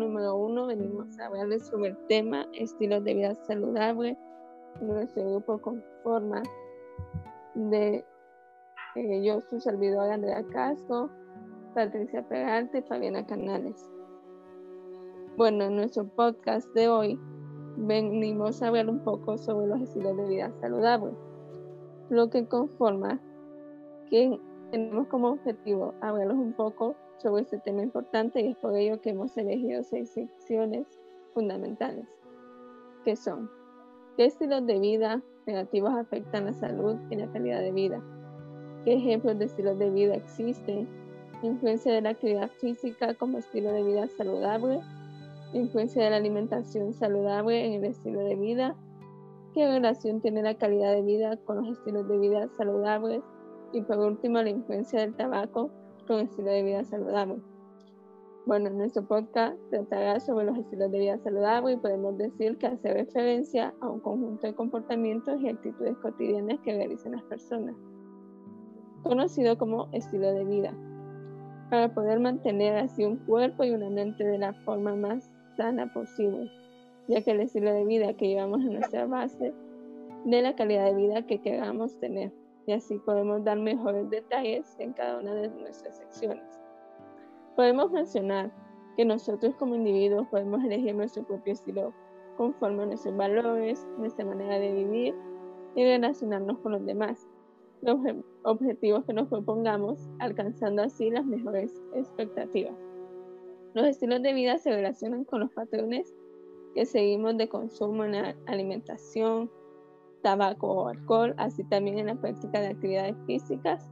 número uno venimos a hablarles sobre el tema estilos de vida saludable. Nuestro grupo conforma de eh, yo, su servidora Andrea Castro, Patricia Peralta y Fabiana Canales. Bueno, en nuestro podcast de hoy venimos a hablar un poco sobre los estilos de vida saludables, lo que conforma que tenemos como objetivo hablarles un poco sobre este tema importante y es por ello que hemos elegido seis secciones fundamentales, que son qué estilos de vida negativos afectan la salud y la calidad de vida, qué ejemplos de estilos de vida existen, influencia de la actividad física como estilo de vida saludable, influencia de la alimentación saludable en el estilo de vida, qué relación tiene la calidad de vida con los estilos de vida saludables y por último la influencia del tabaco con estilo de vida saludable. Bueno, nuestro podcast tratará sobre los estilos de vida saludable y podemos decir que hace referencia a un conjunto de comportamientos y actitudes cotidianas que realizan las personas, conocido como estilo de vida, para poder mantener así un cuerpo y una mente de la forma más sana posible, ya que el estilo de vida que llevamos en nuestra base de la calidad de vida que queramos tener y así podemos dar mejores detalles en cada una de nuestras secciones. Podemos mencionar que nosotros como individuos podemos elegir nuestro propio estilo conforme a nuestros valores, nuestra manera de vivir y relacionarnos con los demás, los objetivos que nos propongamos, alcanzando así las mejores expectativas. Los estilos de vida se relacionan con los patrones que seguimos de consumo en la alimentación, tabaco o alcohol, así también en la práctica de actividades físicas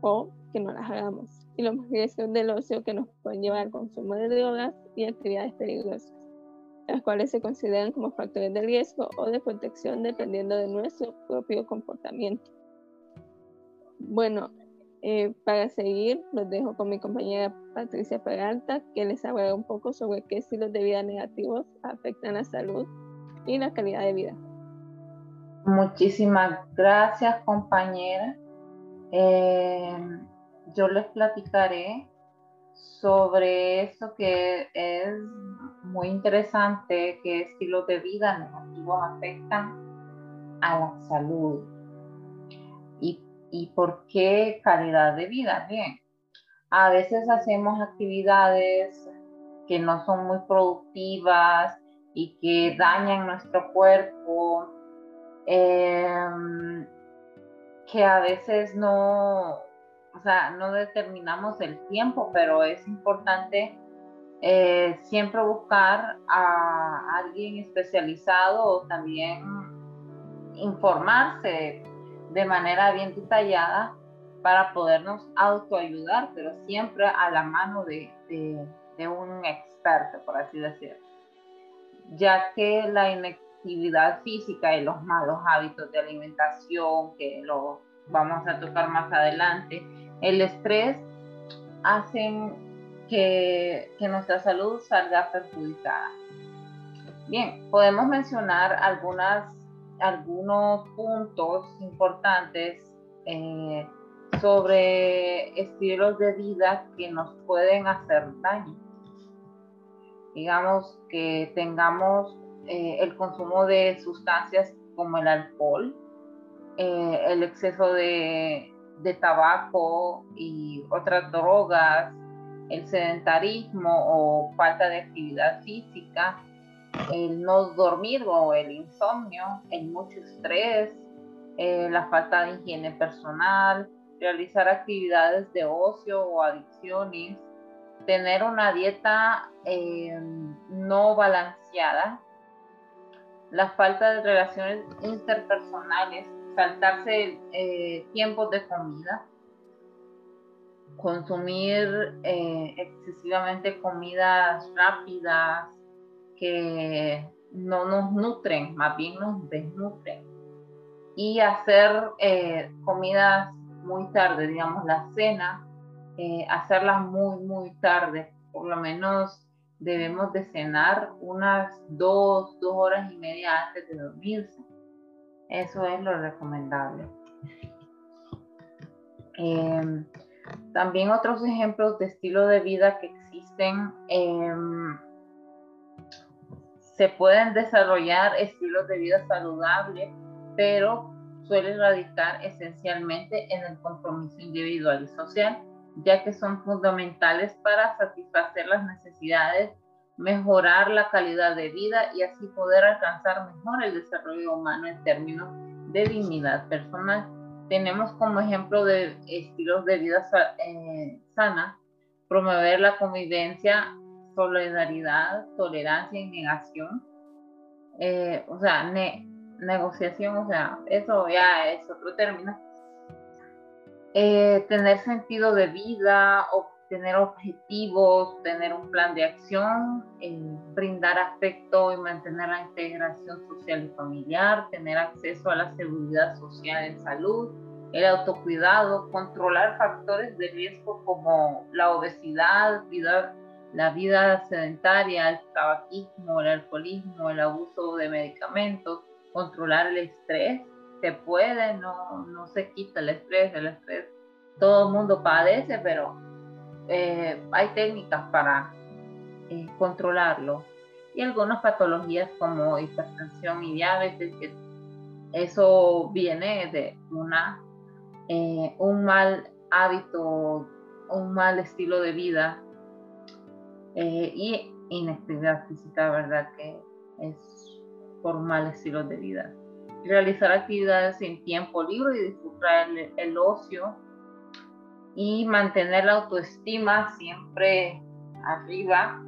o que no las hagamos, y los riesgos del ocio que nos pueden llevar al consumo de drogas y actividades peligrosas, las cuales se consideran como factores de riesgo o de protección dependiendo de nuestro propio comportamiento. Bueno, eh, para seguir, los dejo con mi compañera Patricia Peralta, que les hablará un poco sobre qué estilos de vida negativos afectan la salud y la calidad de vida. Muchísimas gracias, compañera. Eh, yo les platicaré sobre eso que es muy interesante, qué estilos de vida negativos afectan a la salud y, y por qué calidad de vida. Bien, a veces hacemos actividades que no son muy productivas y que dañan nuestro cuerpo Em, que a veces no, o sea, no determinamos el tiempo, pero es importante eh, siempre buscar a alguien especializado o también informarse de manera bien detallada para podernos autoayudar, pero siempre a la mano de, un experto, por así decirlo. Ya que la actividad física y los malos hábitos de alimentación, que lo vamos a tocar más adelante, el estrés hacen que, nuestra salud salga perjudicada. Bien, podemos mencionar algunas, algunos puntos importantes eh, sobre estilos de vida que nos pueden hacer daño. Digamos que tengamos eh, el consumo de sustancias como el alcohol, eh, el exceso de, tabaco y otras drogas, el sedentarismo o falta de actividad física, el no dormir o el insomnio, el mucho estrés, eh, la falta de higiene personal, realizar actividades de ocio o adicciones, tener una dieta no balanceada, la falta de relaciones interpersonales, saltarse eh, tiempos de comida, consumir eh, excesivamente comidas rápidas que no nos nutren, más bien nos desnutren. Y hacer eh, comidas muy tarde, digamos la cena, hacerlas muy, muy tarde, por lo menos debemos de cenar unas dos, dos horas y media antes de dormirse. Eso es lo recomendable. Em, también otros ejemplos de estilo de vida que existen em, se pueden desarrollar estilos de vida saludables, pero suele radicar esencialmente en el compromiso individual y social, ya que son fundamentales para satisfacer las necesidades, mejorar la calidad de vida y así poder alcanzar mejor el desarrollo humano en términos de dignidad personal. Tenemos como ejemplo de estilos de vida eh, sana, promover la convivencia solidaridad, tolerancia y negación. Eh, o sea, negociación, o sea, eso ya es otro término. Eh, tener sentido de vida, tener objetivos, tener un plan de acción, eh, brindar afecto y mantener la integración social y familiar, tener acceso a la seguridad social en salud, el autocuidado, controlar factores de riesgo como la obesidad, vida la vida sedentaria, el tabaquismo, el alcoholismo, el abuso de medicamentos, controlar el estrés, se puede, no, no se quita el estrés, el estrés todo el mundo padece, pero eh, hay técnicas para eh, controlarlo. Y algunas patologías como hipertensión y diabetes, que eso viene de una, eh, un mal hábito, un mal estilo de vida y inactividad física, ¿verdad? Que es por mal estilo de vida. Realizar actividades en tiempo libre y disfrutar el, ocio y mantener la autoestima siempre arriba,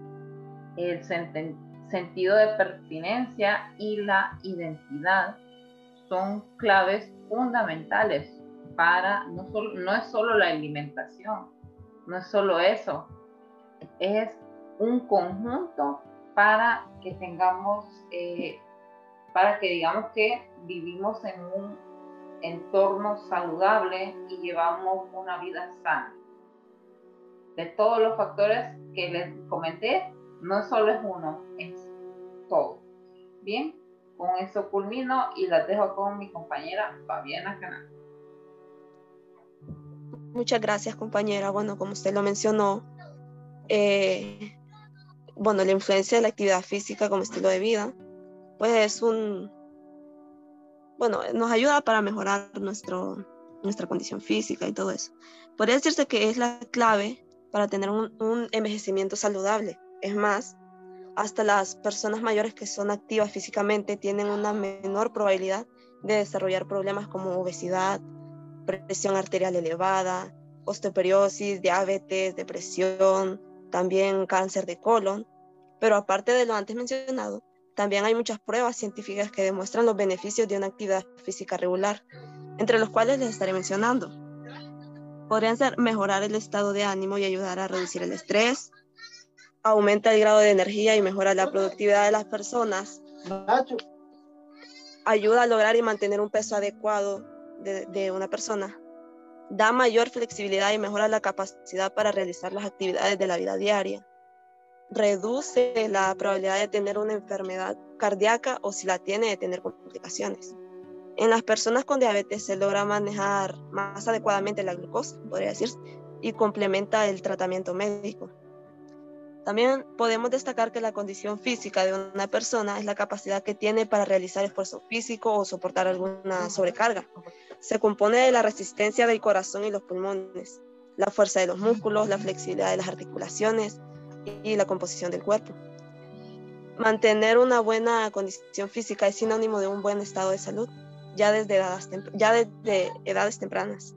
el sentido de pertinencia y la identidad son claves fundamentales para, no, solo, no es solo la alimentación, no es solo eso, es un conjunto para que tengamos, eh, para que digamos que vivimos en un entorno saludable y llevamos una vida sana. De todos los factores que les comenté, no solo es uno, es todo. Bien, con eso culmino y las dejo con mi compañera Fabiana Canal. Muchas gracias compañera. Bueno, como usted lo mencionó, eh, bueno, la influencia de la actividad física como estilo de vida, pues es un, bueno, nos ayuda para mejorar nuestro, nuestra condición física y todo eso. Podría decirse que es la clave para tener un, un envejecimiento saludable. Es más, hasta las personas mayores que son activas físicamente tienen una menor probabilidad de desarrollar problemas como obesidad, presión arterial elevada, osteoporosis, diabetes, depresión, también cáncer de colon, pero aparte de lo antes mencionado, también hay muchas pruebas científicas que demuestran los beneficios de una actividad física regular, entre los cuales les estaré mencionando. Podrían ser mejorar el estado de ánimo y ayudar a reducir el estrés, aumenta el grado de energía y mejora la productividad de las personas, ayuda a lograr y mantener un peso adecuado de, de una persona, da mayor flexibilidad y mejora la capacidad para realizar las actividades de la vida diaria. Reduce la probabilidad de tener una enfermedad cardíaca o si la tiene de tener complicaciones. En las personas con diabetes se logra manejar más adecuadamente la glucosa, podría decirse, y complementa el tratamiento médico. También podemos destacar que la condición física de una persona es la capacidad que tiene para realizar esfuerzo físico o soportar alguna sobrecarga. Se compone de la resistencia del corazón y los pulmones, la fuerza de los músculos, la flexibilidad de las articulaciones y la composición del cuerpo. Mantener una buena condición física es sinónimo de un buen estado de salud, ya desde edades, ya desde edades tempranas.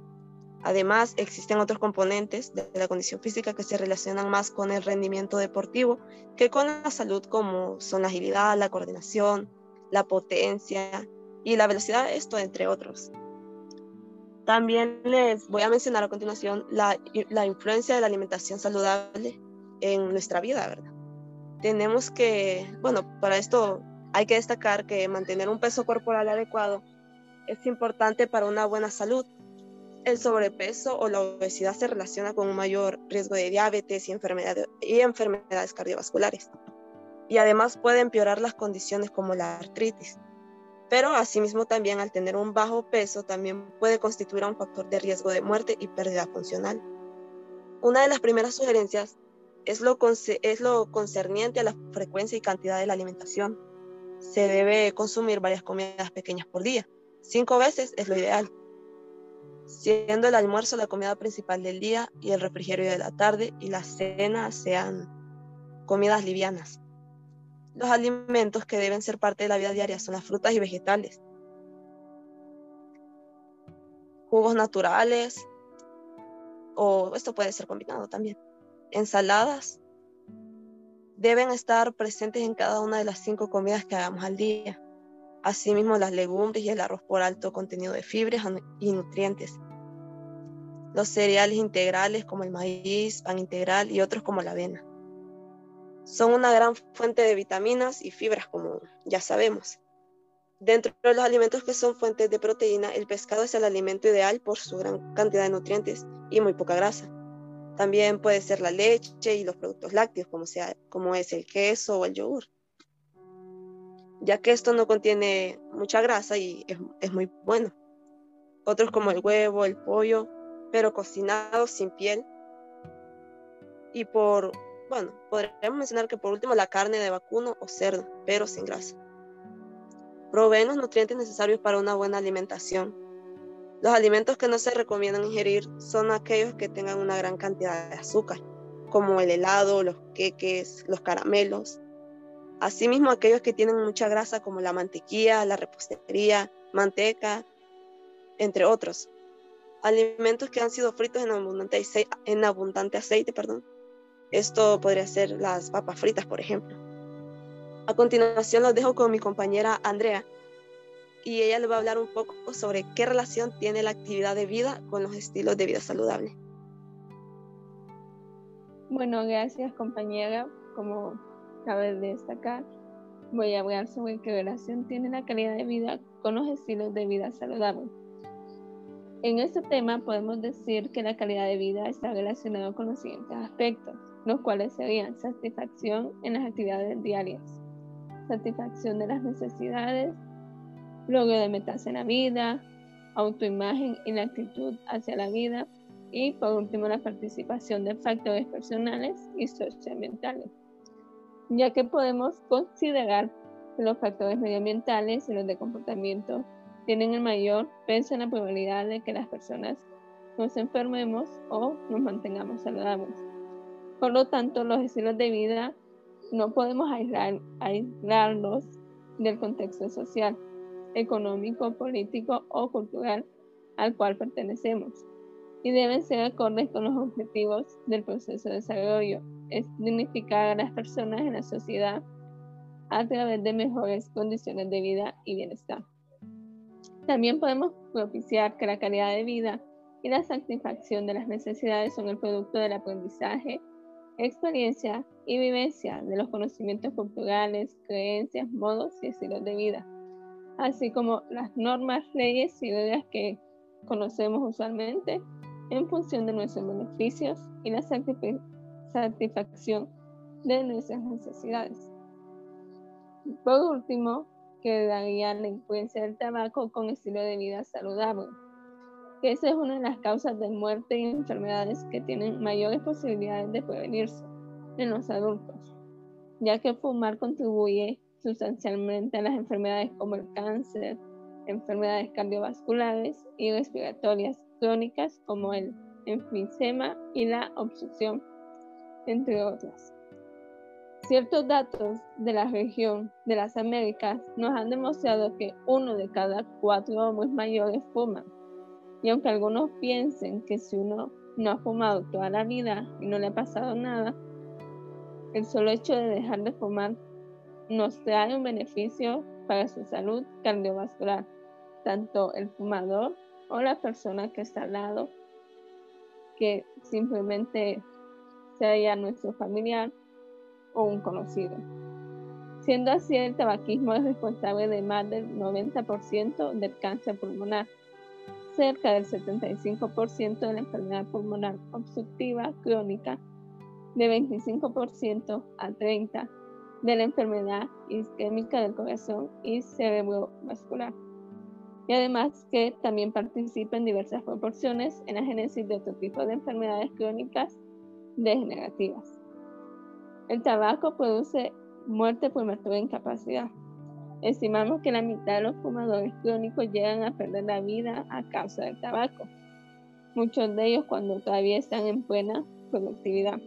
Además, existen otros componentes de la condición física que se relacionan más con el rendimiento deportivo que con la salud, como son la agilidad, la coordinación, la potencia y la velocidad, esto entre otros. También les voy a mencionar a continuación la, la influencia de la alimentación saludable en nuestra vida, ¿verdad? Tenemos que, bueno, para esto hay que destacar que mantener un peso corporal adecuado es importante para una buena salud el sobrepeso o la obesidad se relaciona con un mayor riesgo de diabetes y, y enfermedades cardiovasculares. Y además puede empeorar las condiciones como la artritis. Pero asimismo también al tener un bajo peso también puede constituir un factor de riesgo de muerte y pérdida funcional. Una de las primeras sugerencias es lo, es lo concerniente a la frecuencia y cantidad de la alimentación. Se debe consumir varias comidas pequeñas por día. Cinco veces es lo ideal, siendo el almuerzo la comida principal del día y el refrigerio de la tarde y la cena sean comidas livianas. Los alimentos que deben ser parte de la vida diaria son las frutas y vegetales, jugos naturales, o esto puede ser combinado también, ensaladas, deben estar presentes en cada una de las cinco comidas que hagamos al día. Asimismo, las legumbres y el arroz por alto contenido de fibras y nutrientes. Los cereales integrales como el maíz, pan integral y otros como la avena. Son una gran fuente de vitaminas y fibras, como ya sabemos. Dentro de los alimentos que son fuentes de proteína, el pescado es el alimento ideal por su gran cantidad de nutrientes y muy poca grasa. También puede ser la leche y los productos lácteos, como, sea, como es el queso o el yogur ya que esto no contiene mucha grasa y es, muy bueno. Otros como el huevo, el pollo, pero cocinados sin piel. Y por, bueno, podríamos mencionar que por último la carne de vacuno o cerdo, pero sin grasa. Proveen los nutrientes necesarios para una buena alimentación. Los alimentos que no se recomiendan ingerir son aquellos que tengan una gran cantidad de azúcar, como el helado, los queques, los caramelos, Asimismo, aquellos que tienen mucha grasa como la mantequilla, la repostería, manteca, entre otros. Alimentos que han sido fritos en abundante, aceite, en abundante aceite. Perdón. Esto podría ser las papas fritas, por ejemplo. A continuación los dejo con mi compañera Andrea y ella le va a hablar un poco sobre qué relación tiene la actividad de vida con los estilos de vida saludable. Bueno, gracias compañera. Como cabe destacar, voy a hablar sobre qué relación tiene la calidad de vida con los estilos de vida saludables. En este tema podemos decir que la calidad de vida está relacionada con los siguientes aspectos, los cuales serían satisfacción en las actividades diarias, satisfacción de las necesidades, logro de metas en la vida, autoimagen y la actitud hacia la vida y por último la participación de factores personales y socioambientales ya que podemos considerar que los factores medioambientales y los de comportamiento tienen el mayor peso en la probabilidad de que las personas nos enfermemos o nos mantengamos saludables. Por lo tanto, los estilos de vida no podemos aislar, aislarlos del contexto social, económico, político o cultural al cual pertenecemos y deben ser acordes con los objetivos del proceso de desarrollo es dignificar a las personas en la sociedad a través de mejores condiciones de vida y bienestar. También podemos propiciar que la calidad de vida y la satisfacción de las necesidades son el producto del aprendizaje, experiencia y vivencia de los conocimientos culturales, creencias, modos y estilos de vida, así como las normas, leyes y reglas que conocemos usualmente en función de nuestros beneficios y la satisfacción de nuestras necesidades. Por último, quedaría la influencia del tabaco con estilo de vida saludable, que esa es una de las causas de muerte y enfermedades que tienen mayores posibilidades de prevenirse en los adultos, ya que fumar contribuye sustancialmente a las enfermedades como el cáncer, enfermedades cardiovasculares y respiratorias crónicas como el enfisema y la obstrucción entre otras. Ciertos datos de la región de las Américas nos han demostrado que uno de cada cuatro hombres mayores fuman. Y aunque algunos piensen que si uno no ha fumado toda la vida y no le ha pasado nada, el solo hecho de dejar de fumar nos trae un beneficio para su salud cardiovascular, tanto el fumador o la persona que está al lado, que simplemente sea nuestro familiar o un conocido. Siendo así, el tabaquismo es responsable de más del 90% del cáncer pulmonar, cerca del 75% de la enfermedad pulmonar obstructiva crónica, de 25% a 30% de la enfermedad isquémica del corazón y cerebrovascular. Y además que también participa en diversas proporciones en la génesis de otro tipo de enfermedades crónicas degenerativas. El tabaco produce muerte por incapacidad. Estimamos que la mitad de los fumadores crónicos llegan a perder la vida a causa del tabaco, muchos de ellos cuando todavía están en buena productividad.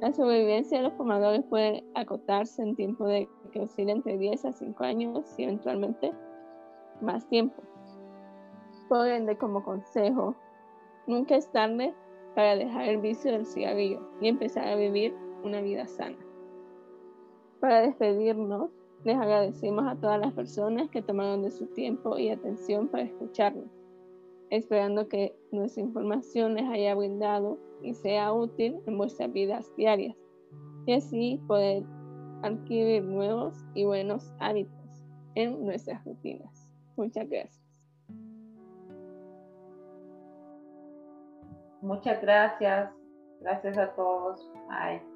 La sobrevivencia de los fumadores puede acotarse en tiempo de que oscila entre 10 a 5 años y eventualmente más tiempo. Por ende, como consejo, nunca es tarde para dejar el vicio del cigarrillo y empezar a vivir una vida sana. Para despedirnos, les agradecemos a todas las personas que tomaron de su tiempo y atención para escucharnos, esperando que nuestra información les haya brindado y sea útil en vuestras vidas diarias y así poder adquirir nuevos y buenos hábitos en nuestras rutinas. Muchas gracias. Muchas gracias. Gracias a todos. Bye.